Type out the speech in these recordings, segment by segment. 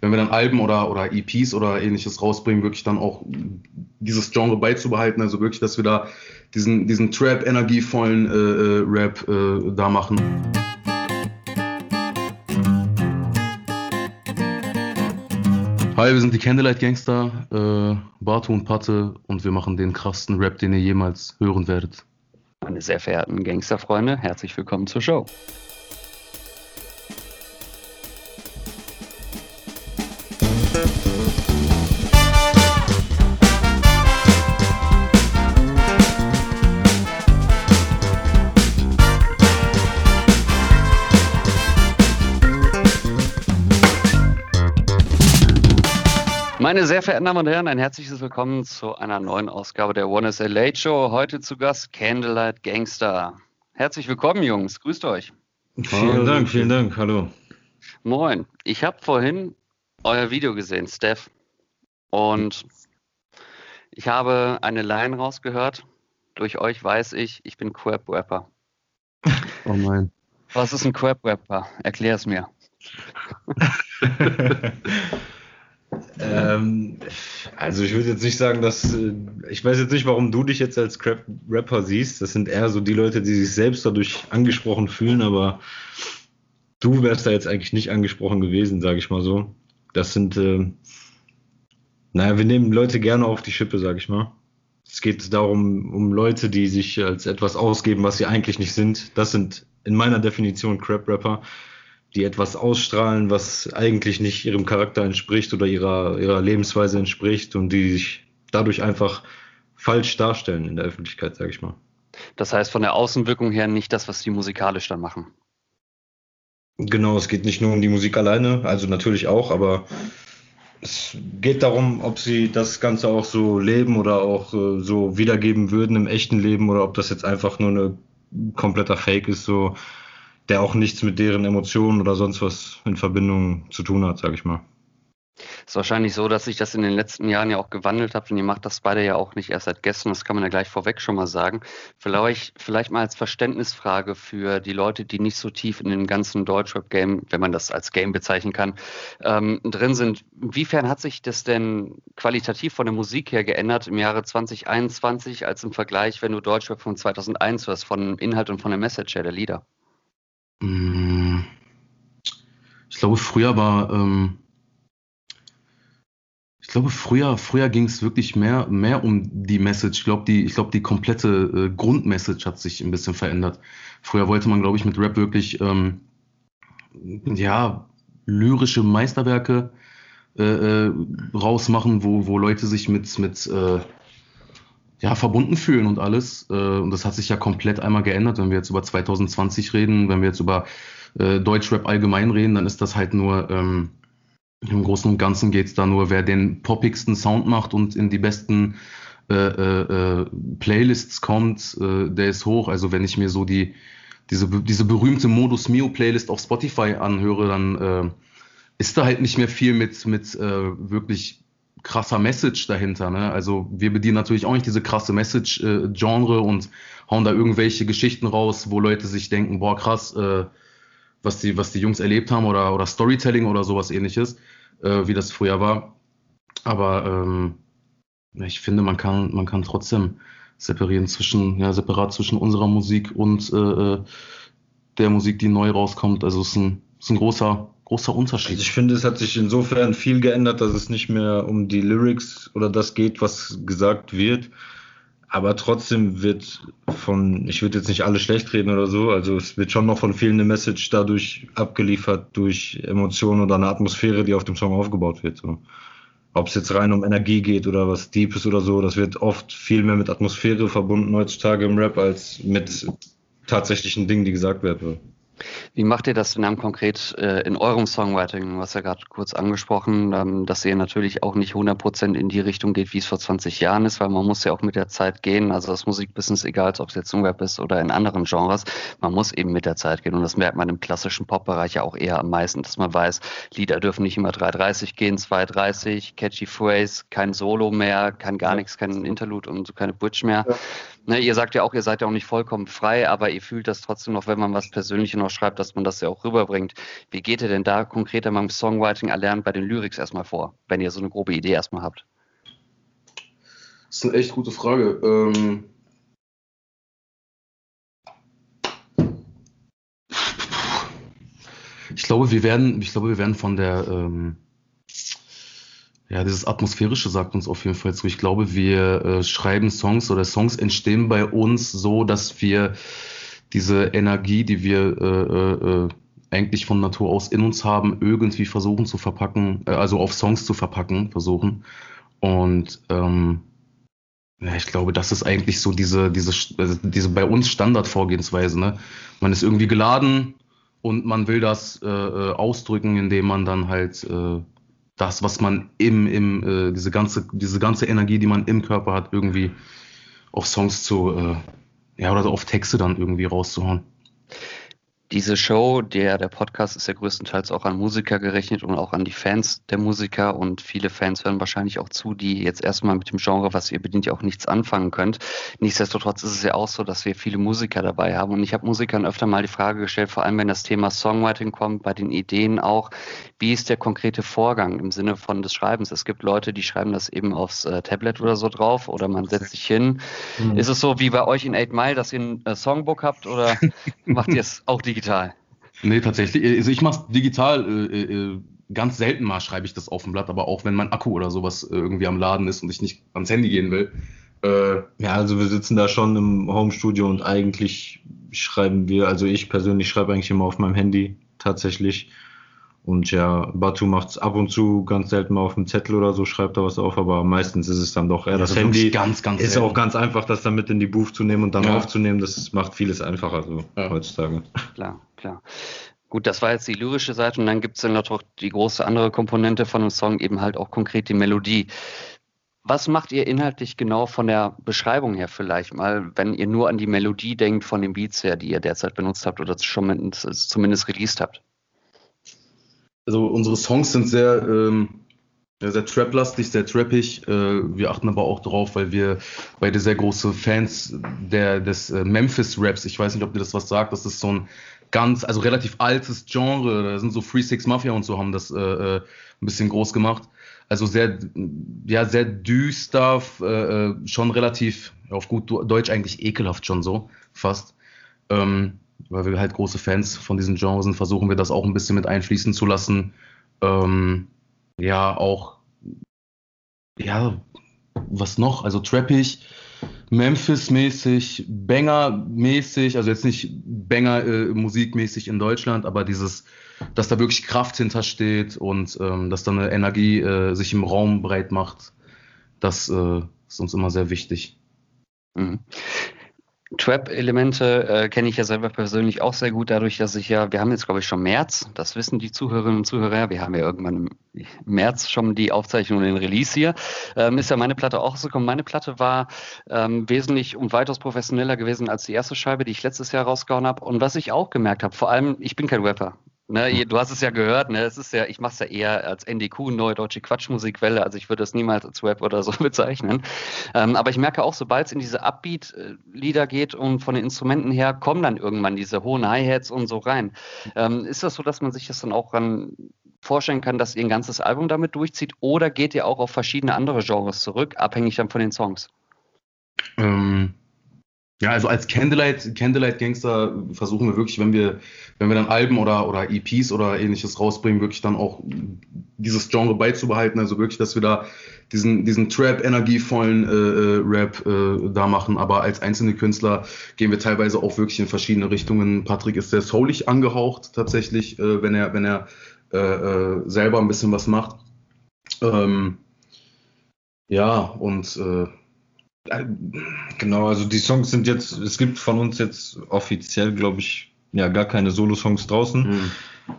wenn wir dann Alben oder, oder EPs oder ähnliches rausbringen, wirklich dann auch dieses Genre beizubehalten. Also wirklich, dass wir da diesen, diesen Trap-energievollen äh, äh, Rap äh, da machen. Hi, wir sind die Candlelight Gangster, äh, Bartu und Patte und wir machen den krassesten Rap, den ihr jemals hören werdet. Meine sehr verehrten Gangsterfreunde, herzlich willkommen zur Show. Meine sehr verehrten Damen und Herren, ein herzliches Willkommen zu einer neuen Ausgabe der One is a Late Show. Heute zu Gast Candlelight Gangster. Herzlich willkommen, Jungs. Grüßt euch. Vielen Dank, vielen Dank. Hallo. Moin. Ich habe vorhin euer Video gesehen, Steph. Und ich habe eine Line rausgehört. Durch euch weiß ich, ich bin Crap-Rapper. Oh nein. Was ist ein Crap-Rapper? Erklär es mir. Ähm, also ich würde jetzt nicht sagen, dass äh, ich weiß jetzt nicht, warum du dich jetzt als Crap Rapper siehst. Das sind eher so die Leute, die sich selbst dadurch angesprochen fühlen, aber du wärst da jetzt eigentlich nicht angesprochen gewesen, sage ich mal so. Das sind, äh, naja, wir nehmen Leute gerne auf die Schippe, sage ich mal. Es geht darum, um Leute, die sich als etwas ausgeben, was sie eigentlich nicht sind. Das sind in meiner Definition Crap Rapper die etwas ausstrahlen, was eigentlich nicht ihrem Charakter entspricht oder ihrer, ihrer Lebensweise entspricht und die sich dadurch einfach falsch darstellen in der Öffentlichkeit, sage ich mal. Das heißt von der Außenwirkung her nicht das, was die musikalisch dann machen. Genau, es geht nicht nur um die Musik alleine, also natürlich auch, aber es geht darum, ob sie das Ganze auch so leben oder auch äh, so wiedergeben würden im echten Leben oder ob das jetzt einfach nur ein kompletter Fake ist, so der auch nichts mit deren Emotionen oder sonst was in Verbindung zu tun hat, sage ich mal. Ist wahrscheinlich so, dass sich das in den letzten Jahren ja auch gewandelt hat und ihr macht das beide ja auch nicht erst seit gestern, das kann man ja gleich vorweg schon mal sagen. Vielleicht, vielleicht mal als Verständnisfrage für die Leute, die nicht so tief in dem ganzen Deutschrap-Game, wenn man das als Game bezeichnen kann, ähm, drin sind. Inwiefern hat sich das denn qualitativ von der Musik her geändert im Jahre 2021 als im Vergleich, wenn du Deutschrap von 2001 hörst, von Inhalt und von der Message her der Lieder? Mm. Ich glaube, früher war, ähm, ich glaube, früher, früher ging es wirklich mehr, mehr um die Message. Ich glaube, die, ich glaube, die komplette äh, Grundmessage hat sich ein bisschen verändert. Früher wollte man, glaube ich, mit Rap wirklich, ähm, ja, lyrische Meisterwerke äh, äh, rausmachen, wo, wo Leute sich mit, mit äh, ja, verbunden fühlen und alles. Äh, und das hat sich ja komplett einmal geändert, wenn wir jetzt über 2020 reden, wenn wir jetzt über äh, Deutschrap allgemein reden, dann ist das halt nur, ähm, im Großen und Ganzen geht's da nur, wer den poppigsten Sound macht und in die besten äh, äh, äh Playlists kommt, äh, der ist hoch. Also wenn ich mir so die, diese, diese berühmte Modus Mio Playlist auf Spotify anhöre, dann äh, ist da halt nicht mehr viel mit, mit äh, wirklich krasser Message dahinter. Ne? Also wir bedienen natürlich auch nicht diese krasse Message-Genre äh, und hauen da irgendwelche Geschichten raus, wo Leute sich denken, boah, krass, äh, was, die, was die Jungs erlebt haben oder, oder Storytelling oder sowas ähnliches, äh, wie das früher war. Aber ähm, ich finde, man kann, man kann trotzdem separieren zwischen, ja, separat zwischen unserer Musik und äh, äh der Musik, die neu rauskommt. Also es ist ein, ist ein großer, großer Unterschied. Also ich finde, es hat sich insofern viel geändert, dass es nicht mehr um die Lyrics oder das geht, was gesagt wird. Aber trotzdem wird von, ich würde jetzt nicht alle schlecht reden oder so, also es wird schon noch von vielen eine Message dadurch abgeliefert, durch Emotionen oder eine Atmosphäre, die auf dem Song aufgebaut wird. So. Ob es jetzt rein um Energie geht oder was Deepes oder so, das wird oft viel mehr mit Atmosphäre verbunden heutzutage im Rap als mit tatsächlichen Dingen, die gesagt werden. Wie macht ihr das denn dann konkret äh, in eurem Songwriting? Du hast ja gerade kurz angesprochen, ähm, dass ihr natürlich auch nicht 100% in die Richtung geht, wie es vor 20 Jahren ist, weil man muss ja auch mit der Zeit gehen. Also das Musikbusiness, egal ob es jetzt im Rap ist oder in anderen Genres, man muss eben mit der Zeit gehen. Und das merkt man im klassischen Pop-Bereich ja auch eher am meisten, dass man weiß, Lieder dürfen nicht immer 3,30 gehen, 2,30, catchy Phrase, kein Solo mehr, kein gar nichts, kein Interlude und so keine Bridge mehr. Ja Ne, ihr sagt ja auch, ihr seid ja auch nicht vollkommen frei, aber ihr fühlt das trotzdem noch, wenn man was Persönliches noch schreibt, dass man das ja auch rüberbringt. Wie geht ihr denn da konkreter beim Songwriting erlernen bei den Lyrics erstmal vor, wenn ihr so eine grobe Idee erstmal habt? Das ist eine echt gute Frage. Ähm ich glaube, wir werden, ich glaube, wir werden von der, ähm ja, dieses Atmosphärische sagt uns auf jeden Fall zu. Ich glaube, wir äh, schreiben Songs oder Songs entstehen bei uns so, dass wir diese Energie, die wir äh, äh, äh, eigentlich von Natur aus in uns haben, irgendwie versuchen zu verpacken, äh, also auf Songs zu verpacken, versuchen. Und ähm, ja, ich glaube, das ist eigentlich so diese, diese, also diese bei uns Standardvorgehensweise. Ne? Man ist irgendwie geladen und man will das äh, äh ausdrücken, indem man dann halt äh, das, was man im, im äh, diese ganze, diese ganze Energie, die man im Körper hat, irgendwie auf Songs zu, äh, ja, oder auf Texte dann irgendwie rauszuhauen diese Show, der, der Podcast ist ja größtenteils auch an Musiker gerechnet und auch an die Fans der Musiker und viele Fans hören wahrscheinlich auch zu, die jetzt erstmal mit dem Genre, was ihr bedient, ja auch nichts anfangen könnt. Nichtsdestotrotz ist es ja auch so, dass wir viele Musiker dabei haben und ich habe Musikern öfter mal die Frage gestellt, vor allem wenn das Thema Songwriting kommt, bei den Ideen auch, wie ist der konkrete Vorgang im Sinne von des Schreibens? Es gibt Leute, die schreiben das eben aufs äh, Tablet oder so drauf oder man setzt sich hin. Mhm. Ist es so wie bei euch in 8 Mile, dass ihr ein äh, Songbook habt oder macht ihr es auch digital? Digital? Nee, tatsächlich. Also ich mache es digital. Äh, äh, ganz selten mal schreibe ich das auf dem Blatt, aber auch wenn mein Akku oder sowas äh, irgendwie am Laden ist und ich nicht ans Handy gehen will. Äh, ja, also wir sitzen da schon im Homestudio und eigentlich schreiben wir, also ich persönlich schreibe eigentlich immer auf meinem Handy tatsächlich. Und ja, Batu macht es ab und zu ganz selten mal auf dem Zettel oder so, schreibt da was auf, aber meistens ist es dann doch eher ja, das Handy. Ganz, ganz ist selten. auch ganz einfach, das dann mit in die Booth zu nehmen und dann ja. aufzunehmen. Das macht vieles einfacher so ja. heutzutage. Klar, klar. Gut, das war jetzt die lyrische Seite und dann gibt es dann noch die große andere Komponente von einem Song, eben halt auch konkret die Melodie. Was macht ihr inhaltlich genau von der Beschreibung her vielleicht mal, wenn ihr nur an die Melodie denkt von den Beats her, die ihr derzeit benutzt habt oder schon zumindest released habt? Also unsere Songs sind sehr, ähm, sehr trap-lastig, sehr trappig. Äh, wir achten aber auch darauf, weil wir beide sehr große Fans der, des äh, Memphis-Raps, ich weiß nicht, ob dir das was sagt, das ist so ein ganz, also relativ altes Genre, da sind so Free Six Mafia und so haben das äh, äh ein bisschen groß gemacht. Also sehr, ja, sehr düster, äh, äh, schon relativ, auf gut Deutsch eigentlich ekelhaft schon so, fast. Ähm, weil wir halt große Fans von diesen Genres sind, versuchen wir das auch ein bisschen mit einfließen zu lassen. Ähm, ja, auch, ja, was noch? Also trappig, Memphis-mäßig, Banger-mäßig, also jetzt nicht Banger-Musikmäßig äh, in Deutschland, aber dieses, dass da wirklich Kraft hintersteht und ähm, dass da eine Energie äh, sich im Raum breit macht, das äh, ist uns immer sehr wichtig. Mhm. Trap-Elemente äh, kenne ich ja selber persönlich auch sehr gut, dadurch, dass ich ja, wir haben jetzt glaube ich schon März, das wissen die Zuhörerinnen und Zuhörer, wir haben ja irgendwann im März schon die Aufzeichnung und den Release hier, ähm, ist ja meine Platte auch so gekommen. Meine Platte war ähm, wesentlich und weitaus professioneller gewesen als die erste Scheibe, die ich letztes Jahr rausgehauen habe. Und was ich auch gemerkt habe, vor allem, ich bin kein Rapper. Ne, du hast es ja gehört, ne? Es ist ja, ich mache es ja eher als NDQ, Neue Deutsche Quatschmusikwelle, also ich würde das niemals als Rap oder so bezeichnen. Ähm, aber ich merke auch, sobald es in diese Upbeat-Lieder geht und von den Instrumenten her, kommen dann irgendwann diese hohen Hi-Hats und so rein. Ähm, ist das so, dass man sich das dann auch ran vorstellen kann, dass ihr ein ganzes Album damit durchzieht oder geht ihr auch auf verschiedene andere Genres zurück, abhängig dann von den Songs? Ähm, ja, also als Candlelight, Candlelight Gangster versuchen wir wirklich, wenn wir, wenn wir dann Alben oder, oder EPs oder ähnliches rausbringen, wirklich dann auch dieses Genre beizubehalten. Also wirklich, dass wir da diesen, diesen Trap-energievollen äh, äh, Rap äh, da machen. Aber als einzelne Künstler gehen wir teilweise auch wirklich in verschiedene Richtungen. Patrick ist sehr soulig angehaucht tatsächlich, äh, wenn er, wenn er äh, äh, selber ein bisschen was macht. Ähm, ja, und äh, Genau, also die Songs sind jetzt, es gibt von uns jetzt offiziell, glaube ich, ja, gar keine Solo-Songs draußen. Mhm.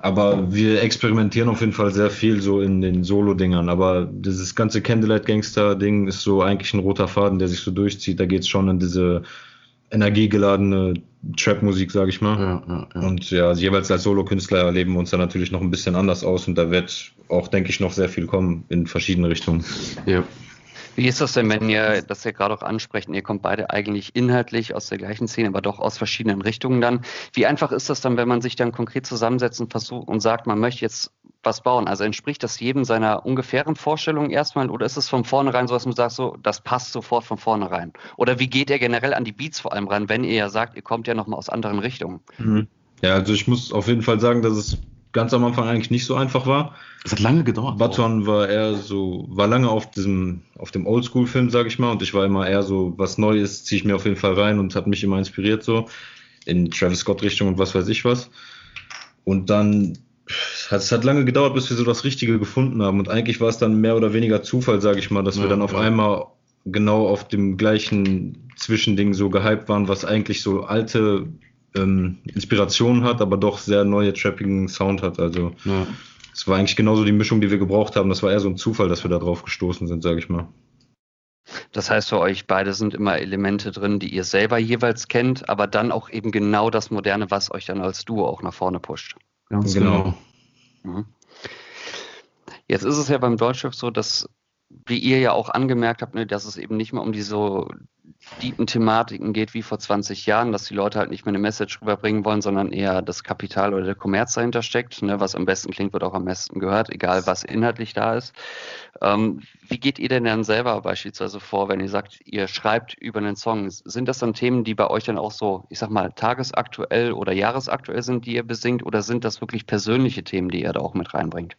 Aber wir experimentieren auf jeden Fall sehr viel so in den Solo-Dingern. Aber dieses ganze Candlelight-Gangster-Ding ist so eigentlich ein roter Faden, der sich so durchzieht. Da geht es schon in diese energiegeladene Trap-Musik, sage ich mal. Ja, ja, ja. Und ja, jeweils als Solo-Künstler erleben wir uns da natürlich noch ein bisschen anders aus und da wird auch, denke ich, noch sehr viel kommen in verschiedene Richtungen. Ja. Wie ist das denn, wenn ihr das ja gerade auch ansprecht, ihr kommt beide eigentlich inhaltlich aus der gleichen Szene, aber doch aus verschiedenen Richtungen dann. Wie einfach ist das dann, wenn man sich dann konkret zusammensetzt und versucht und sagt, man möchte jetzt was bauen? Also entspricht das jedem seiner ungefähren Vorstellungen erstmal oder ist es von vornherein so, dass man sagt, so, das passt sofort von vornherein? Oder wie geht ihr generell an die Beats vor allem ran, wenn ihr ja sagt, ihr kommt ja nochmal aus anderen Richtungen? Mhm. Ja, also ich muss auf jeden Fall sagen, dass es ganz am Anfang eigentlich nicht so einfach war. Es hat lange gedauert. Baton war eher so, war lange auf diesem, auf dem Oldschool-Film, sag ich mal, und ich war immer eher so, was Neues ziehe ich mir auf jeden Fall rein und hat mich immer inspiriert so in Travis Scott-Richtung und was weiß ich was. Und dann, es hat lange gedauert, bis wir so das Richtige gefunden haben. Und eigentlich war es dann mehr oder weniger Zufall, sag ich mal, dass ja, wir dann auf ja. einmal genau auf dem gleichen Zwischending so gehypt waren, was eigentlich so alte ähm, Inspiration hat, aber doch sehr neue trappigen Sound hat. Also ja. es war eigentlich genauso die Mischung, die wir gebraucht haben. Das war eher so ein Zufall, dass wir da drauf gestoßen sind, sage ich mal. Das heißt für euch, beide sind immer Elemente drin, die ihr selber jeweils kennt, aber dann auch eben genau das Moderne, was euch dann als Duo auch nach vorne pusht. Ganz genau. genau. Mhm. Jetzt ist es ja beim Deutschrap so, dass wie ihr ja auch angemerkt habt, ne, dass es eben nicht mehr um diese so tiefen Thematiken geht wie vor 20 Jahren, dass die Leute halt nicht mehr eine Message rüberbringen wollen, sondern eher das Kapital oder der Kommerz dahinter steckt. Ne, was am besten klingt, wird auch am besten gehört, egal was inhaltlich da ist. Ähm, wie geht ihr denn dann selber beispielsweise vor, wenn ihr sagt, ihr schreibt über einen Song? Sind das dann Themen, die bei euch dann auch so, ich sag mal, tagesaktuell oder jahresaktuell sind, die ihr besingt, oder sind das wirklich persönliche Themen, die ihr da auch mit reinbringt?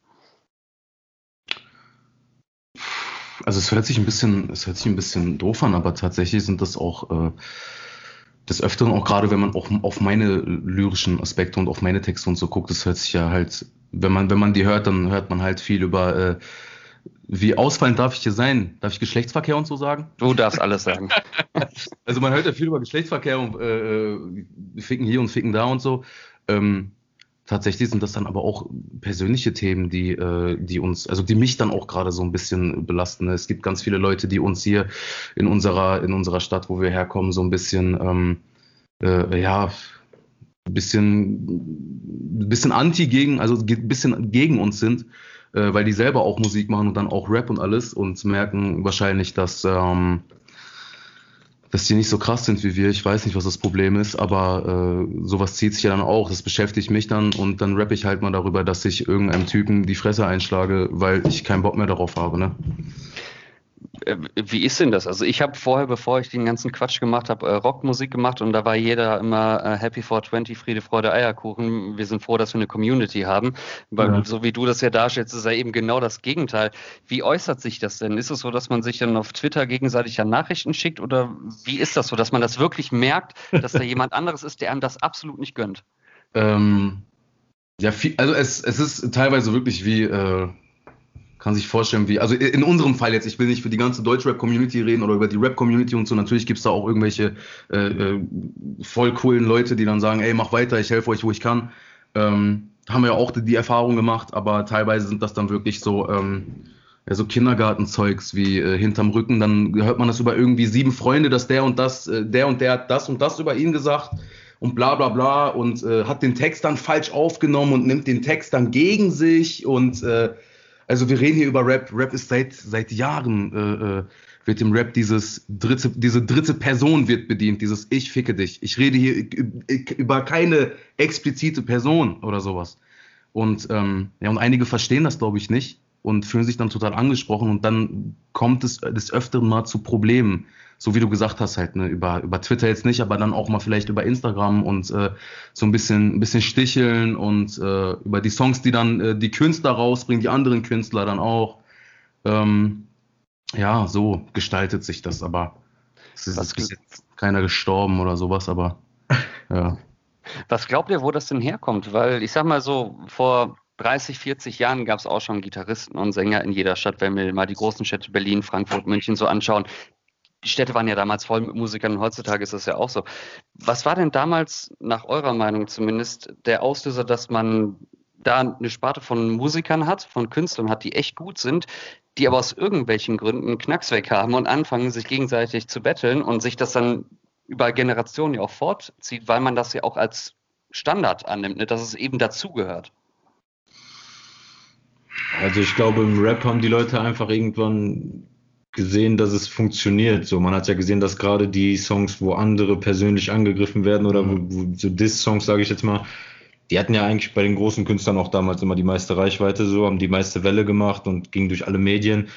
Also es hört sich ein bisschen, es hört sich ein bisschen doof an, aber tatsächlich sind das auch äh, des Öfteren, auch gerade wenn man auch auf meine lyrischen Aspekte und auf meine Texte und so guckt, das hört sich ja halt, wenn man, wenn man die hört, dann hört man halt viel über äh, wie ausfallend darf ich hier sein? Darf ich Geschlechtsverkehr und so sagen? Du darfst alles sagen. also man hört ja viel über Geschlechtsverkehr und äh, äh ficken hier und ficken da und so. Ähm, tatsächlich sind das dann aber auch persönliche Themen, die, äh, die uns, also die mich dann auch gerade so ein bisschen belasten. Es gibt ganz viele Leute, die uns hier in unserer, in unserer Stadt, wo wir herkommen, so ein bisschen, ähm, äh, ja, bisschen, bisschen anti gegen, also ein bisschen gegen uns sind, äh, weil die selber auch Musik machen und dann auch Rap und alles und merken wahrscheinlich, dass, ähm, dass die nicht so krass sind wie wir. Ich weiß nicht, was das Problem ist, aber äh, sowas zieht sich ja dann auch. Das beschäftigt mich dann und dann rappe ich halt mal darüber, dass ich irgendeinem Typen die Fresse einschlage, weil ich keinen Bock mehr darauf habe. Ne? Äh, wie ist denn das? Also ich habe vorher, bevor ich den ganzen Quatsch gemacht habe, äh, Rockmusik gemacht und da war jeder immer äh, Happy 420, Friede, Freude, Eierkuchen. Wir sind froh, dass wir eine Community haben. Weil ja. so wie du das ja darstellst, ist ja eben genau das Gegenteil. Wie äußert sich das denn? Ist es so, dass man sich dann auf Twitter gegenseitig ja Nachrichten schickt oder wie ist das so, dass man das wirklich merkt, dass da jemand anderes ist, der einem das absolut nicht gönnt? Ähm, ja, viel, also es, es ist teilweise wirklich wie äh, kann sich vorstellen, wie, also in unserem Fall jetzt, ich will nicht für die ganze Deutsch-Rap-Community reden oder über die Rap-Community und so, natürlich gibt's da auch irgendwelche äh, äh, voll coolen Leute, die dann sagen, ey, mach weiter, ich helfe euch, wo ich kann. Ähm, haben wir ja auch die, die Erfahrung gemacht, aber teilweise sind das dann wirklich so, ähm, ja, so Kindergartenzeugs wie äh, hinterm Rücken, dann hört man das über irgendwie sieben Freunde, dass der und das, äh, der und der hat das und das über ihn gesagt und bla bla bla und äh, hat den Text dann falsch aufgenommen und nimmt den Text dann gegen sich und äh, also wir reden hier über Rap. Rap ist seit, seit Jahren, äh, äh, wird im Rap dieses dritte, diese dritte Person wird bedient, dieses Ich ficke dich. Ich rede hier über keine explizite Person oder sowas. Und, ähm, ja, und einige verstehen das, glaube ich, nicht und fühlen sich dann total angesprochen und dann kommt es des Öfteren mal zu Problemen so wie du gesagt hast, halt, ne, über, über Twitter jetzt nicht, aber dann auch mal vielleicht über Instagram und äh, so ein bisschen, ein bisschen sticheln und äh, über die Songs, die dann äh, die Künstler rausbringen, die anderen Künstler dann auch. Ähm, ja, so gestaltet sich das, aber es ist Was, bis jetzt keiner gestorben oder sowas, aber ja. Was glaubt ihr, wo das denn herkommt? Weil ich sag mal so, vor 30, 40 Jahren gab es auch schon Gitarristen und Sänger in jeder Stadt, wenn wir mal die großen Städte Berlin, Frankfurt, München so anschauen die Städte waren ja damals voll mit Musikern und heutzutage ist das ja auch so. Was war denn damals, nach eurer Meinung zumindest, der Auslöser, dass man da eine Sparte von Musikern hat, von Künstlern hat, die echt gut sind, die aber aus irgendwelchen Gründen Knacks weg haben und anfangen, sich gegenseitig zu betteln und sich das dann über Generationen ja auch fortzieht, weil man das ja auch als Standard annimmt, ne, dass es eben dazugehört. Also ich glaube, im Rap haben die Leute einfach irgendwann gesehen, dass es funktioniert. So, man hat ja gesehen, dass gerade die Songs, wo andere persönlich angegriffen werden oder wo, wo so Diss-Songs, sage ich jetzt mal, die hatten ja eigentlich bei den großen Künstlern auch damals immer die meiste Reichweite, so haben die meiste Welle gemacht und gingen durch alle Medien.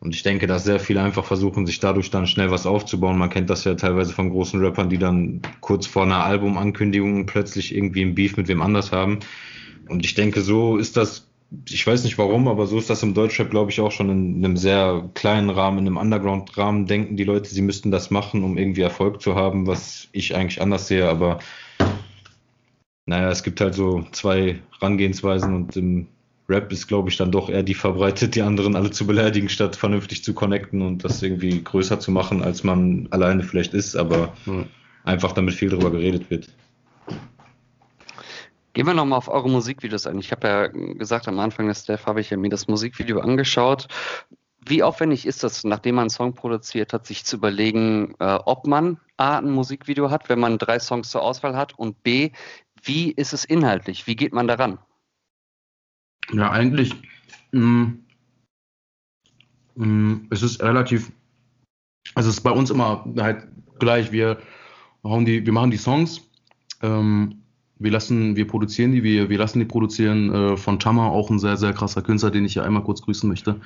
Und ich denke, dass sehr viele einfach versuchen, sich dadurch dann schnell was aufzubauen. Man kennt das ja teilweise von großen Rappern, die dann kurz vor einer Albumankündigung plötzlich irgendwie ein Beef mit wem anders haben. Und ich denke, so ist das, ich weiß nicht warum, aber so ist das im Deutschrap, glaube ich, auch schon in einem sehr kleinen Rahmen, in einem Underground-Rahmen denken die Leute, sie müssten das machen, um irgendwie Erfolg zu haben, was ich eigentlich anders sehe. Aber naja, es gibt halt so zwei Rangehensweisen und im Rap ist, glaube ich, dann doch eher die verbreitet, die anderen alle zu beleidigen, statt vernünftig zu connecten und das irgendwie größer zu machen, als man alleine vielleicht ist, aber mhm. einfach damit viel drüber geredet wird. Gehen wir nochmal auf eure Musikvideos ein. Ich habe ja gesagt, am Anfang des Steph habe ich mir das Musikvideo angeschaut. Wie aufwendig ist das, nachdem man einen Song produziert hat, sich zu überlegen, äh, ob man A, ein Musikvideo hat, wenn man drei Songs zur Auswahl hat und B, wie ist es inhaltlich? Wie geht man daran? Ja, eigentlich mh, mm, mh, mm, es ist relativ, also es ist bei uns immer halt gleich, wir die, wir machen die Songs, ähm, wir lassen, wir produzieren die, wir, wir lassen die produzieren äh, von Chama, auch ein sehr, sehr krasser Künstler, den ich hier einmal kurz grüßen möchte,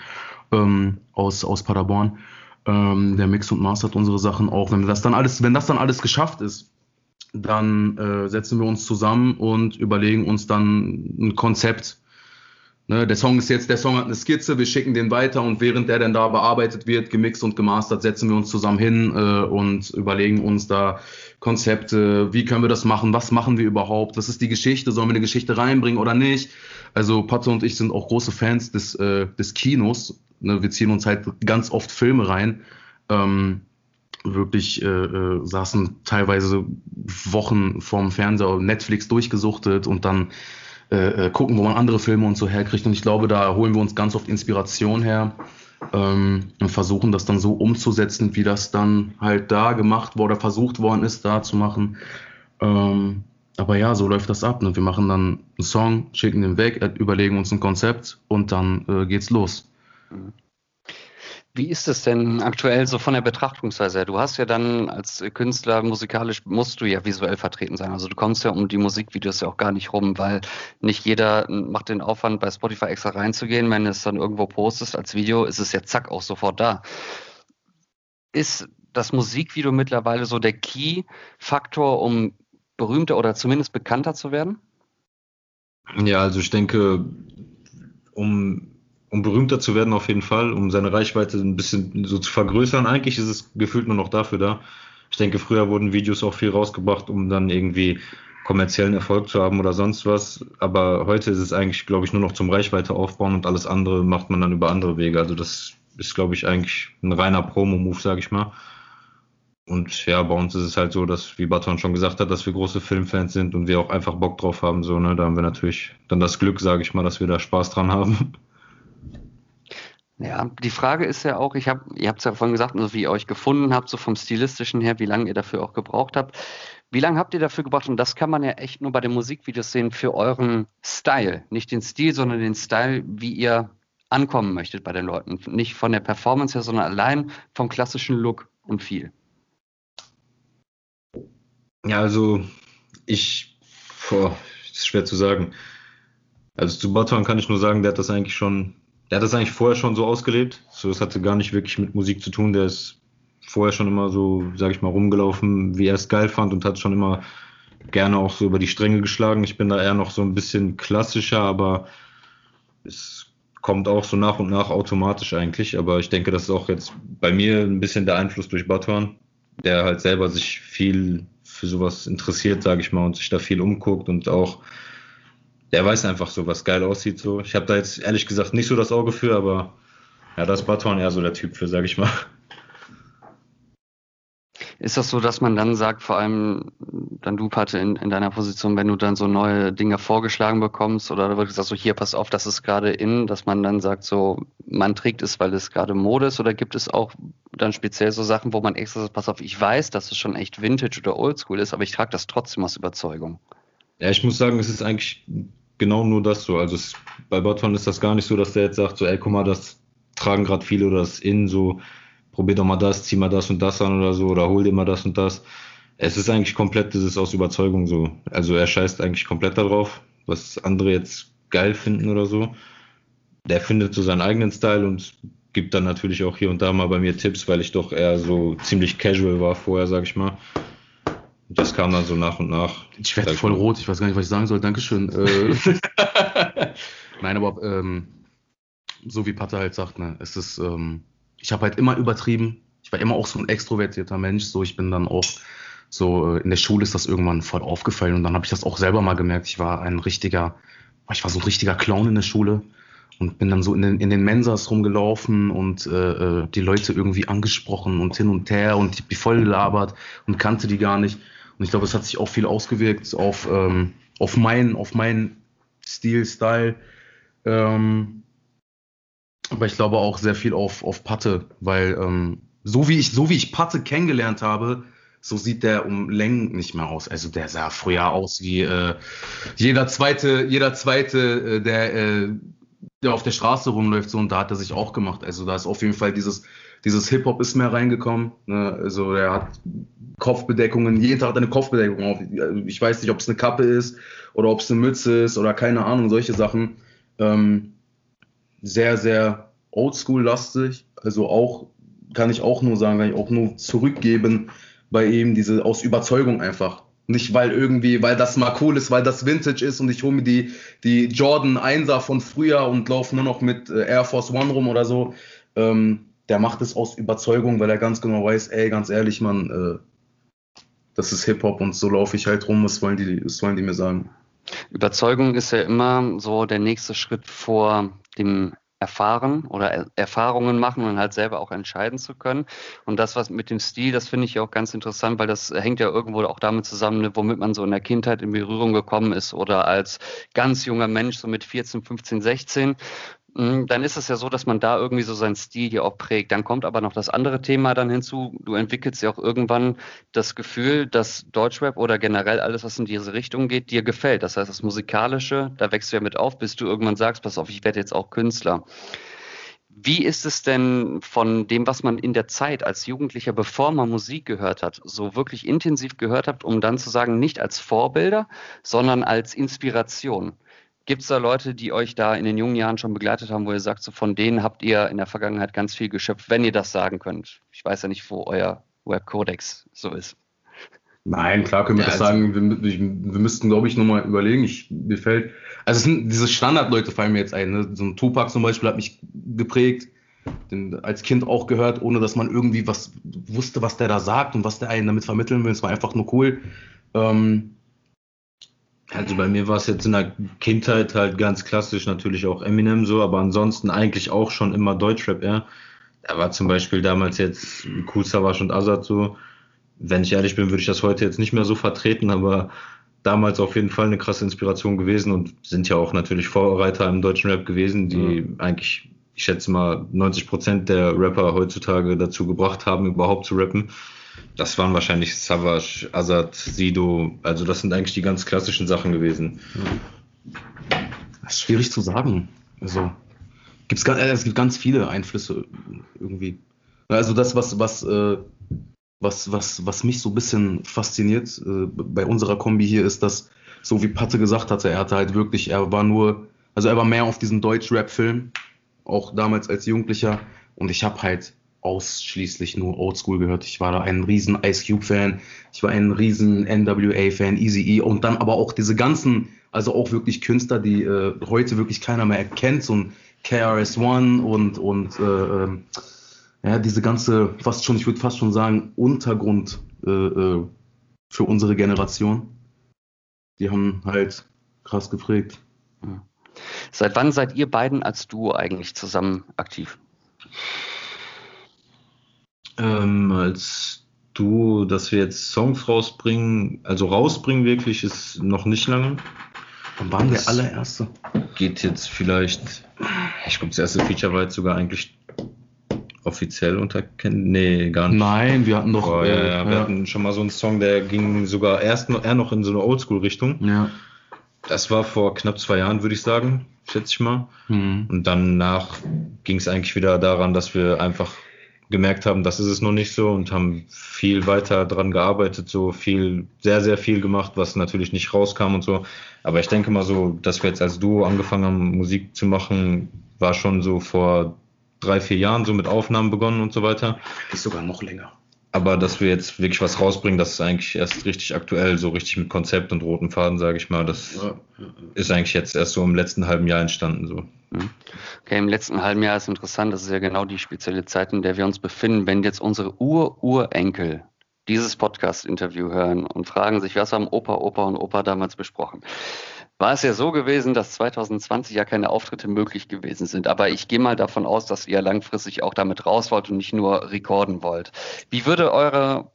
ähm, aus, aus Paderborn. Ähm, der Mix und mastert unsere Sachen auch. Wenn das dann alles, wenn das dann alles geschafft ist, dann äh, setzen wir uns zusammen und überlegen uns dann ein Konzept, Ne, der Song ist jetzt, der Song hat eine Skizze, wir schicken den weiter und während der dann da bearbeitet wird, gemixt und gemastert, setzen wir uns zusammen hin äh, und überlegen uns da Konzepte, wie können wir das machen, was machen wir überhaupt, was ist die Geschichte, sollen wir eine Geschichte reinbringen oder nicht. Also Patte und ich sind auch große Fans des, äh, des Kinos. Ne, wir ziehen uns halt ganz oft Filme rein. Ähm, wirklich äh, äh, saßen teilweise Wochen vorm Fernseher, Netflix durchgesuchtet und dann äh, äh, gucken, wo man andere Filme und so herkriegt. Und ich glaube, da holen wir uns ganz oft Inspiration her ähm, und versuchen das dann so umzusetzen, wie das dann halt da gemacht wurde versucht worden ist, da zu machen. Ähm, aber ja, so läuft das ab. Ne? Wir machen dann einen Song, schicken den weg, überlegen uns ein Konzept und dann äh, geht's los. Mhm. Wie ist es denn aktuell so von der Betrachtungsweise? Du hast ja dann als Künstler musikalisch musst du ja visuell vertreten sein. Also du kommst ja um die Musikvideos ja auch gar nicht rum, weil nicht jeder macht den Aufwand, bei Spotify extra reinzugehen. Wenn es dann irgendwo postest als Video, ist es ja zack auch sofort da. Ist das Musikvideo mittlerweile so der Key-Faktor, um berühmter oder zumindest bekannter zu werden? Ja, also ich denke, um um berühmter zu werden auf jeden Fall, um seine Reichweite ein bisschen so zu vergrößern. Eigentlich ist es gefühlt nur noch dafür da. Ich denke, früher wurden Videos auch viel rausgebracht, um dann irgendwie kommerziellen Erfolg zu haben oder sonst was. Aber heute ist es eigentlich, glaube ich, nur noch zum Reichweite aufbauen und alles andere macht man dann über andere Wege. Also das ist, glaube ich, eigentlich ein reiner Promo-Move, sage ich mal. Und ja, bei uns ist es halt so, dass, wie Baton schon gesagt hat, dass wir große Filmfans sind und wir auch einfach Bock drauf haben. So, ne? Da haben wir natürlich dann das Glück, sage ich mal, dass wir da Spaß dran haben. Ja, die Frage ist ja auch, ich habe, ihr habt es ja vorhin gesagt, also wie ihr euch gefunden habt, so vom stilistischen her, wie lange ihr dafür auch gebraucht habt. Wie lange habt ihr dafür gebraucht? Und das kann man ja echt nur bei den Musikvideos sehen für euren Style. Nicht den Stil, sondern den Style, wie ihr ankommen möchtet bei den Leuten. Nicht von der Performance her, sondern allein vom klassischen Look und viel. Ja, also ich, boah, ist schwer zu sagen. Also zu Botton kann ich nur sagen, der hat das eigentlich schon der hat das eigentlich vorher schon so ausgelebt. So, das hatte gar nicht wirklich mit Musik zu tun. Der ist vorher schon immer so, sag ich mal, rumgelaufen, wie er es geil fand und hat schon immer gerne auch so über die Stränge geschlagen. Ich bin da eher noch so ein bisschen klassischer, aber es kommt auch so nach und nach automatisch eigentlich. Aber ich denke, das ist auch jetzt bei mir ein bisschen der Einfluss durch Batuan, der halt selber sich viel für sowas interessiert, sage ich mal, und sich da viel umguckt und auch der weiß einfach so, was geil aussieht. So. Ich habe da jetzt ehrlich gesagt nicht so das Auge für, aber ja, da ist Baton eher so der Typ für, sag ich mal. Ist das so, dass man dann sagt, vor allem dann du, Patte, in, in deiner Position, wenn du dann so neue Dinge vorgeschlagen bekommst oder wird gesagt, so hier, pass auf, das ist gerade in, dass man dann sagt, so, man trägt es, weil es gerade Mode ist oder gibt es auch dann speziell so Sachen, wo man extra sagt, pass auf, ich weiß, dass es schon echt Vintage oder Oldschool ist, aber ich trage das trotzdem aus Überzeugung? Ja, ich muss sagen, es ist eigentlich genau nur das so. Also es, bei Botton ist das gar nicht so, dass der jetzt sagt, so, ey, guck mal, das tragen gerade viele oder das in so. probier doch mal das, zieh mal das und das an oder so, oder hol dir mal das und das. Es ist eigentlich komplett, das ist aus Überzeugung so. Also er scheißt eigentlich komplett darauf, was andere jetzt geil finden oder so. Der findet so seinen eigenen Style und gibt dann natürlich auch hier und da mal bei mir Tipps, weil ich doch eher so ziemlich casual war vorher, sag ich mal. Das kam dann so nach und nach. Ich werde voll rot, ich weiß gar nicht, was ich sagen soll. Dankeschön. Äh, Nein, aber ähm, so wie Pater halt sagt, ne, es ist, ähm, ich habe halt immer übertrieben. Ich war immer auch so ein extrovertierter Mensch. So, ich bin dann auch so äh, in der Schule ist das irgendwann voll aufgefallen und dann habe ich das auch selber mal gemerkt. Ich war ein richtiger, ich war so ein richtiger Clown in der Schule und bin dann so in den, in den Mensas rumgelaufen und äh, äh die Leute irgendwie angesprochen und hin und her und die voll gelabert und kannte die gar nicht. Und ich glaube, es hat sich auch viel ausgewirkt auf, ähm, auf meinen, auf meinen Stil, Style. Ähm, aber ich glaube auch sehr viel auf, auf Patte, weil ähm, so wie ich, so wie ich Patte kennengelernt habe, so sieht der um Längen nicht mehr aus. Also der sah früher aus wie äh, jeder zweite, jeder zweite, äh, der, äh, der auf der Straße rumläuft, so und da hat er sich auch gemacht. Also da ist auf jeden Fall dieses, dieses Hip-Hop ist mehr reingekommen. Ne? Also er hat Kopfbedeckungen, jeden Tag hat er eine Kopfbedeckung auf. Ich weiß nicht, ob es eine Kappe ist oder ob es eine Mütze ist oder keine Ahnung, solche Sachen. Ähm, sehr, sehr oldschool-lastig. Also auch, kann ich auch nur sagen, kann ich auch nur zurückgeben bei ihm, diese aus Überzeugung einfach. Nicht weil irgendwie, weil das mal cool ist, weil das Vintage ist und ich hole mir die, die Jordan 1er von früher und laufe nur noch mit äh, Air Force One rum oder so. Ähm, der macht es aus Überzeugung, weil er ganz genau weiß, ey, ganz ehrlich, man, äh, das ist Hip-Hop und so laufe ich halt rum, was wollen die, was wollen die mir sagen? Überzeugung ist ja immer so der nächste Schritt vor dem erfahren oder Erfahrungen machen und halt selber auch entscheiden zu können. Und das, was mit dem Stil, das finde ich auch ganz interessant, weil das hängt ja irgendwo auch damit zusammen, womit man so in der Kindheit in Berührung gekommen ist oder als ganz junger Mensch, so mit 14, 15, 16. Hm, dann ist es ja so, dass man da irgendwie so seinen Stil ja auch prägt. Dann kommt aber noch das andere Thema dann hinzu. Du entwickelst ja auch irgendwann das Gefühl, dass Deutschrap oder generell alles, was in diese Richtung geht, dir gefällt. Das heißt, das Musikalische, da wächst du ja mit auf, bis du irgendwann sagst, pass auf, ich werde jetzt auch Künstler. Wie ist es denn von dem, was man in der Zeit als Jugendlicher, bevor man Musik gehört hat, so wirklich intensiv gehört hat, um dann zu sagen, nicht als Vorbilder, sondern als Inspiration? Gibt es da Leute, die euch da in den jungen Jahren schon begleitet haben, wo ihr sagt, so von denen habt ihr in der Vergangenheit ganz viel geschöpft, wenn ihr das sagen könnt? Ich weiß ja nicht, wo euer Webcodex so ist. Nein, klar können wir ja, das also sagen. Wir, wir, wir müssten, glaube ich, nochmal überlegen. Ich, mir fällt, also es sind diese Standardleute fallen mir jetzt ein. Ne? So ein Tupac zum Beispiel hat mich geprägt, den als Kind auch gehört, ohne dass man irgendwie was wusste, was der da sagt und was der einen damit vermitteln will. Es war einfach nur cool. Ähm, also bei mir war es jetzt in der Kindheit halt ganz klassisch natürlich auch Eminem so, aber ansonsten eigentlich auch schon immer Deutschrap, ja. Da war zum Beispiel damals jetzt Savage und Azad so. Wenn ich ehrlich bin, würde ich das heute jetzt nicht mehr so vertreten, aber damals auf jeden Fall eine krasse Inspiration gewesen und sind ja auch natürlich Vorreiter im deutschen Rap gewesen, die mhm. eigentlich, ich schätze mal, 90 Prozent der Rapper heutzutage dazu gebracht haben, überhaupt zu rappen. Das waren wahrscheinlich Savage, Azad, Sido. Also das sind eigentlich die ganz klassischen Sachen gewesen. Das ist schwierig zu sagen. Also gibt's, äh, es gibt ganz viele Einflüsse irgendwie. Also das, was, was, äh, was, was, was mich so ein bisschen fasziniert äh, bei unserer Kombi hier, ist, dass, so wie Patte gesagt hatte, er hatte halt wirklich, er war nur, also er war mehr auf diesen Deutsch-Rap-Film, auch damals als Jugendlicher. Und ich habe halt ausschließlich nur Oldschool gehört. Ich war da ein riesen Ice Cube Fan, ich war ein riesen NWA Fan, Easy E und dann aber auch diese ganzen, also auch wirklich Künstler, die äh, heute wirklich keiner mehr erkennt, so ein KRS One und und äh, ähm, ja diese ganze, fast schon, ich würde fast schon sagen Untergrund äh, äh, für unsere Generation. Die haben halt krass geprägt. Seit wann seid ihr beiden als Duo eigentlich zusammen aktiv? Ähm, als du, dass wir jetzt Songs rausbringen, also rausbringen wirklich, ist noch nicht lange. Dann waren wir allererste. Geht jetzt vielleicht, ich glaube, das erste Feature war jetzt sogar eigentlich offiziell unterkennen. Nee, gar nicht. Nein, wir hatten doch. Oh, ja, ja, wir ja. hatten schon mal so einen Song, der ging sogar erst noch, eher noch in so eine Oldschool-Richtung. Ja. Das war vor knapp zwei Jahren, würde ich sagen, schätze ich mal. Mhm. Und danach ging es eigentlich wieder daran, dass wir einfach gemerkt haben, das ist es noch nicht so und haben viel weiter dran gearbeitet, so viel, sehr, sehr viel gemacht, was natürlich nicht rauskam und so. Aber ich denke mal so, dass wir jetzt als Duo angefangen haben, Musik zu machen, war schon so vor drei, vier Jahren so mit Aufnahmen begonnen und so weiter. Ist sogar noch länger. Aber dass wir jetzt wirklich was rausbringen, das ist eigentlich erst richtig aktuell, so richtig mit Konzept und roten Faden, sage ich mal. Das ja, ist eigentlich jetzt erst so im letzten halben Jahr entstanden. So. Mhm. Okay, im letzten halben Jahr ist interessant, das ist ja genau die spezielle Zeit, in der wir uns befinden. Wenn jetzt unsere Ur-Urenkel dieses Podcast-Interview hören und fragen sich, was haben Opa, Opa und Opa damals besprochen? War es ja so gewesen, dass 2020 ja keine Auftritte möglich gewesen sind. Aber ich gehe mal davon aus, dass ihr langfristig auch damit raus wollt und nicht nur rekorden wollt. Wie würde eure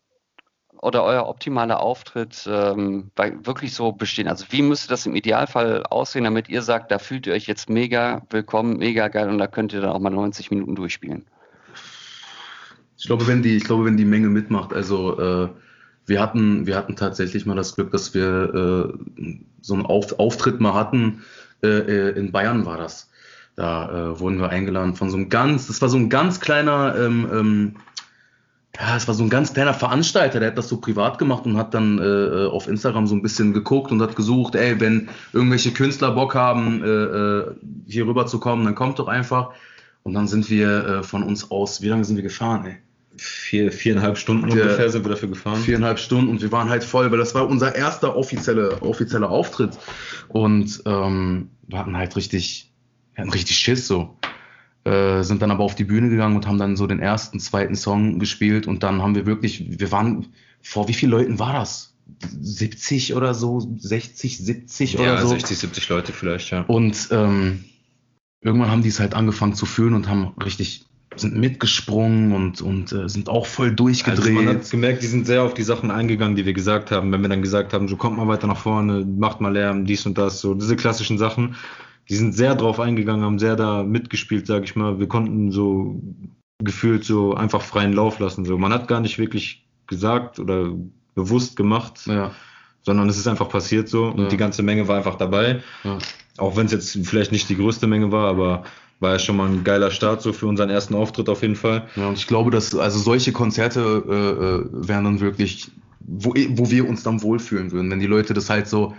oder euer optimaler Auftritt ähm, wirklich so bestehen? Also wie müsste das im Idealfall aussehen, damit ihr sagt, da fühlt ihr euch jetzt mega willkommen, mega geil und da könnt ihr dann auch mal 90 Minuten durchspielen? Ich glaube, wenn die, ich glaube, wenn die Menge mitmacht, also äh, wir hatten, wir hatten tatsächlich mal das Glück, dass wir äh, so einen Auf, Auftritt mal hatten. Äh, äh, in Bayern war das. Da äh, wurden wir eingeladen von so einem ganz, das war so ein ganz kleiner, ähm, ähm, ja, es war so ein ganz kleiner Veranstalter, der hat das so privat gemacht und hat dann äh, auf Instagram so ein bisschen geguckt und hat gesucht, ey, wenn irgendwelche Künstler Bock haben, äh, äh hier rüber zu kommen, dann kommt doch einfach. Und dann sind wir äh, von uns aus, wie lange sind wir gefahren, ey? Vier, viereinhalb Stunden der, ungefähr sind wir dafür gefahren. Viereinhalb Stunden und wir waren halt voll, weil das war unser erster offizieller offizieller Auftritt. Und ähm, wir hatten halt richtig, wir hatten richtig Schiss so. Äh, sind dann aber auf die Bühne gegangen und haben dann so den ersten, zweiten Song gespielt und dann haben wir wirklich, wir waren, vor wie vielen Leuten war das? 70 oder so, 60, 70 ja, oder so. 60, 70 Leute vielleicht, ja. Und ähm, irgendwann haben die es halt angefangen zu fühlen und haben richtig sind mitgesprungen und, und äh, sind auch voll durchgedreht. Also man hat gemerkt, die sind sehr auf die Sachen eingegangen, die wir gesagt haben. Wenn wir dann gesagt haben, so kommt mal weiter nach vorne, macht mal Lärm, dies und das, so diese klassischen Sachen, die sind sehr drauf eingegangen, haben sehr da mitgespielt, sag ich mal. Wir konnten so gefühlt so einfach freien Lauf lassen. So, man hat gar nicht wirklich gesagt oder bewusst gemacht, ja. sondern es ist einfach passiert so und ja. die ganze Menge war einfach dabei. Ja. Auch wenn es jetzt vielleicht nicht die größte Menge war, aber war ja schon mal ein geiler Start so für unseren ersten Auftritt auf jeden Fall. Ja, und ich glaube, dass also solche Konzerte äh, äh, wären dann wirklich, wo, wo wir uns dann wohlfühlen würden, wenn die Leute das halt so,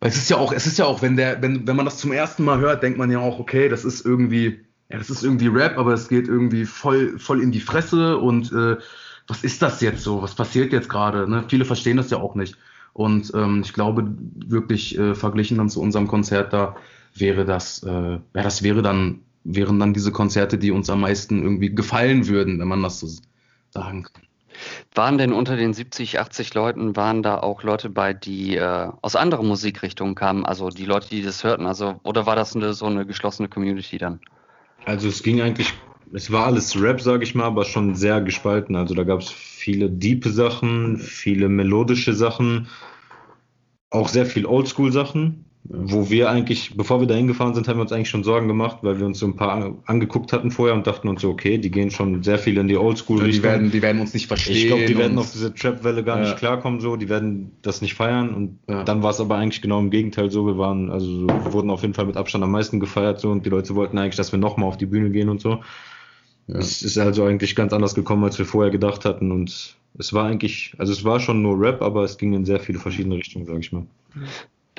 weil es ist ja auch, es ist ja auch, wenn der, wenn, wenn man das zum ersten Mal hört, denkt man ja auch, okay, das ist irgendwie, ja, das ist irgendwie Rap, aber es geht irgendwie voll, voll in die Fresse und äh, was ist das jetzt so? Was passiert jetzt gerade? Ne? Viele verstehen das ja auch nicht. Und ähm, ich glaube wirklich äh, verglichen dann zu unserem Konzert da, wäre das, äh, ja, das wäre dann, wären dann diese Konzerte, die uns am meisten irgendwie gefallen würden, wenn man das so sagen kann. Waren denn unter den 70, 80 Leuten, waren da auch Leute bei, die äh, aus anderen Musikrichtungen kamen, also die Leute, die das hörten, also oder war das eine, so eine geschlossene Community dann? Also es ging eigentlich, es war alles Rap, sage ich mal, aber schon sehr gespalten. Also da gab es viele diepe Sachen, viele melodische Sachen, auch sehr viel Oldschool-Sachen wo wir eigentlich, bevor wir da hingefahren sind, haben wir uns eigentlich schon Sorgen gemacht, weil wir uns so ein paar angeguckt hatten vorher und dachten uns so, okay, die gehen schon sehr viel in die Oldschool. Ja, die, werden, die werden uns nicht verstehen. Ich glaube, die werden auf diese Trap-Welle gar ja. nicht klarkommen, so, die werden das nicht feiern und ja. dann war es aber eigentlich genau im Gegenteil so. Wir waren, also so, wir wurden auf jeden Fall mit Abstand am meisten gefeiert so und die Leute wollten eigentlich, dass wir nochmal auf die Bühne gehen und so. Es ist also eigentlich ganz anders gekommen, als wir vorher gedacht hatten und es war eigentlich, also es war schon nur Rap, aber es ging in sehr viele verschiedene Richtungen, sage ich mal.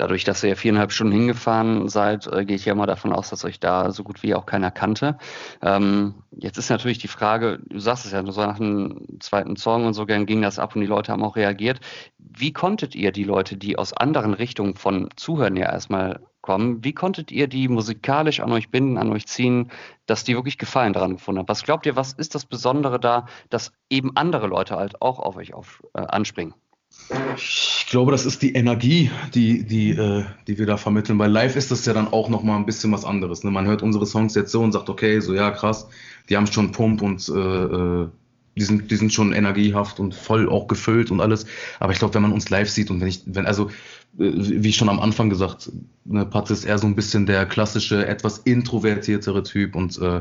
Dadurch, dass ihr viereinhalb Stunden hingefahren seid, äh, gehe ich ja mal davon aus, dass euch da so gut wie auch keiner kannte. Ähm, jetzt ist natürlich die Frage, du sagst es ja, so nach dem zweiten Song und so gern ging das ab und die Leute haben auch reagiert. Wie konntet ihr die Leute, die aus anderen Richtungen von Zuhören ja erstmal kommen, wie konntet ihr die musikalisch an euch binden, an euch ziehen, dass die wirklich Gefallen daran gefunden haben? Was glaubt ihr, was ist das Besondere da, dass eben andere Leute halt auch auf euch auf, äh, anspringen? Ich glaube, das ist die Energie, die, die, äh, die wir da vermitteln. Bei live ist das ja dann auch nochmal ein bisschen was anderes. Ne? Man hört unsere Songs jetzt so und sagt, okay, so ja, krass, die haben schon Pump und äh, äh, die, sind, die sind schon energiehaft und voll auch gefüllt und alles. Aber ich glaube, wenn man uns live sieht und wenn ich, wenn, also, äh, wie schon am Anfang gesagt, ne, Pat ist eher so ein bisschen der klassische, etwas introvertiertere Typ und äh,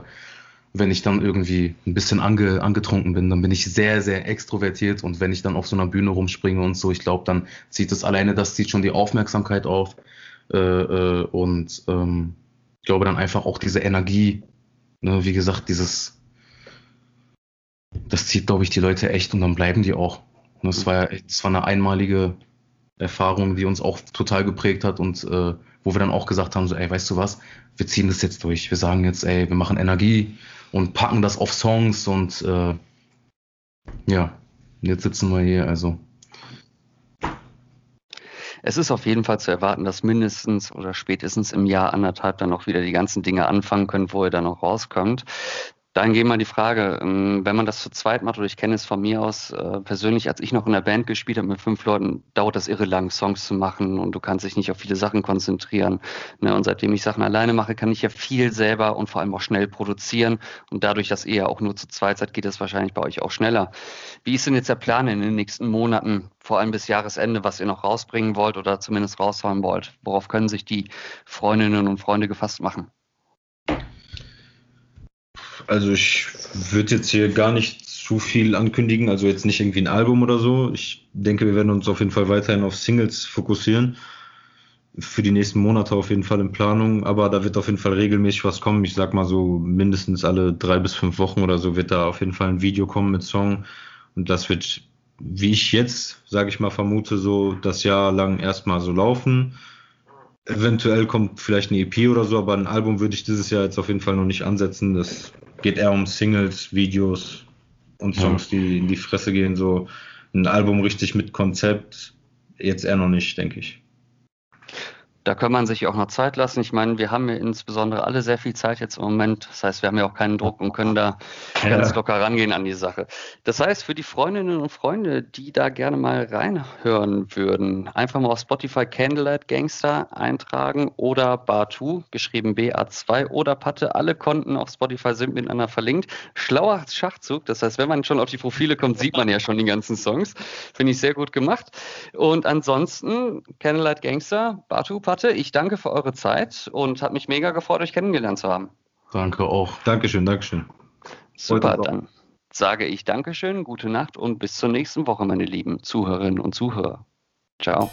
wenn ich dann irgendwie ein bisschen ange, angetrunken bin, dann bin ich sehr, sehr extrovertiert und wenn ich dann auf so einer Bühne rumspringe und so, ich glaube, dann zieht es alleine, das zieht schon die Aufmerksamkeit auf äh, äh, und ähm, ich glaube dann einfach auch diese Energie, ne, wie gesagt, dieses das zieht, glaube ich, die Leute echt und dann bleiben die auch. Und das war das war eine einmalige Erfahrung, die uns auch total geprägt hat und äh, wo wir dann auch gesagt haben, so, ey, weißt du was, wir ziehen das jetzt durch. Wir sagen jetzt, ey, wir machen Energie und packen das auf Songs und äh, ja, jetzt sitzen wir hier, also. Es ist auf jeden Fall zu erwarten, dass mindestens oder spätestens im Jahr anderthalb dann auch wieder die ganzen Dinge anfangen können, wo ihr dann auch rauskommt. Dahingehend mal die Frage, ähm, wenn man das zu zweit macht, oder ich kenne es von mir aus äh, persönlich, als ich noch in der Band gespielt habe mit fünf Leuten, dauert das irre lang, Songs zu machen und du kannst dich nicht auf viele Sachen konzentrieren. Ne? Und seitdem ich Sachen alleine mache, kann ich ja viel selber und vor allem auch schnell produzieren. Und dadurch, dass ihr ja auch nur zu zweit seid, geht das wahrscheinlich bei euch auch schneller. Wie ist denn jetzt der Plan in den nächsten Monaten, vor allem bis Jahresende, was ihr noch rausbringen wollt oder zumindest raushauen wollt? Worauf können sich die Freundinnen und Freunde gefasst machen? Also ich würde jetzt hier gar nicht zu viel ankündigen, also jetzt nicht irgendwie ein Album oder so. Ich denke, wir werden uns auf jeden Fall weiterhin auf Singles fokussieren. Für die nächsten Monate auf jeden Fall in Planung, aber da wird auf jeden Fall regelmäßig was kommen. Ich sag mal so mindestens alle drei bis fünf Wochen oder so wird da auf jeden Fall ein Video kommen mit Song. Und das wird, wie ich jetzt, sage ich mal, vermute, so das Jahr lang erstmal so laufen. Eventuell kommt vielleicht eine EP oder so, aber ein Album würde ich dieses Jahr jetzt auf jeden Fall noch nicht ansetzen. Das geht eher um Singles, Videos und Songs, ja. die in die Fresse gehen. So ein Album richtig mit Konzept, jetzt eher noch nicht, denke ich. Da kann man sich auch noch Zeit lassen. Ich meine, wir haben ja insbesondere alle sehr viel Zeit jetzt im Moment. Das heißt, wir haben ja auch keinen Druck und können da ja. ganz locker rangehen an die Sache. Das heißt, für die Freundinnen und Freunde, die da gerne mal reinhören würden, einfach mal auf Spotify Candlelight Gangster eintragen oder Batu, geschrieben BA2 oder Patte. Alle Konten auf Spotify sind miteinander verlinkt. Schlauer Schachzug. Das heißt, wenn man schon auf die Profile kommt, sieht man ja schon die ganzen Songs. Finde ich sehr gut gemacht. Und ansonsten Candlelight Gangster, Batu, Patte, ich danke für eure Zeit und habe mich mega gefreut, euch kennengelernt zu haben. Danke auch. Dankeschön, Dankeschön. Super, dann sage ich Dankeschön, gute Nacht und bis zur nächsten Woche, meine lieben Zuhörerinnen und Zuhörer. Ciao.